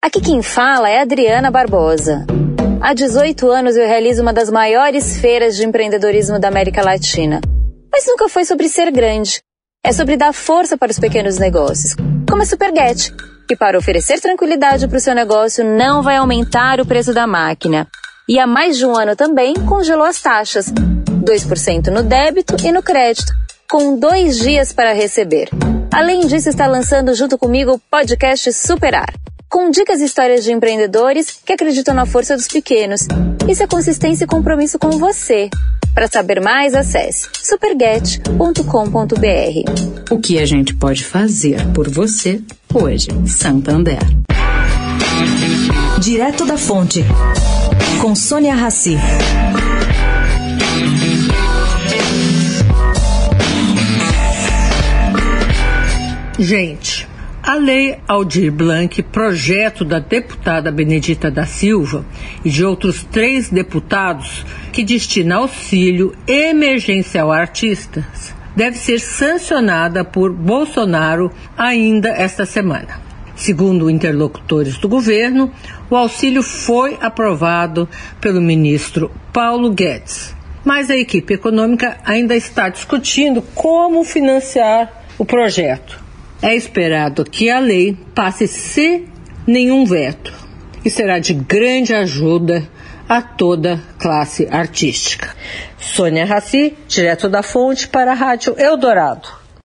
Aqui quem fala é Adriana Barbosa. Há 18 anos eu realizo uma das maiores feiras de empreendedorismo da América Latina. Mas nunca foi sobre ser grande. É sobre dar força para os pequenos negócios, como a Superget, que para oferecer tranquilidade para o seu negócio não vai aumentar o preço da máquina. E há mais de um ano também congelou as taxas, 2% no débito e no crédito, com dois dias para receber. Além disso, está lançando junto comigo o podcast Superar com dicas e histórias de empreendedores que acreditam na força dos pequenos. Isso é consistência e compromisso com você. Para saber mais, acesse superget.com.br. O que a gente pode fazer por você hoje, Santander. Direto da Fonte, com Sônia Rassi. Gente, a Lei Aldir Blanc, projeto da deputada Benedita da Silva e de outros três deputados que destina auxílio emergencial a artistas, deve ser sancionada por Bolsonaro ainda esta semana. Segundo interlocutores do governo, o auxílio foi aprovado pelo ministro Paulo Guedes. Mas a equipe econômica ainda está discutindo como financiar o projeto é esperado que a lei passe sem nenhum veto e será de grande ajuda a toda classe artística. Sônia Raci, direto da Fonte para a Rádio Eldorado.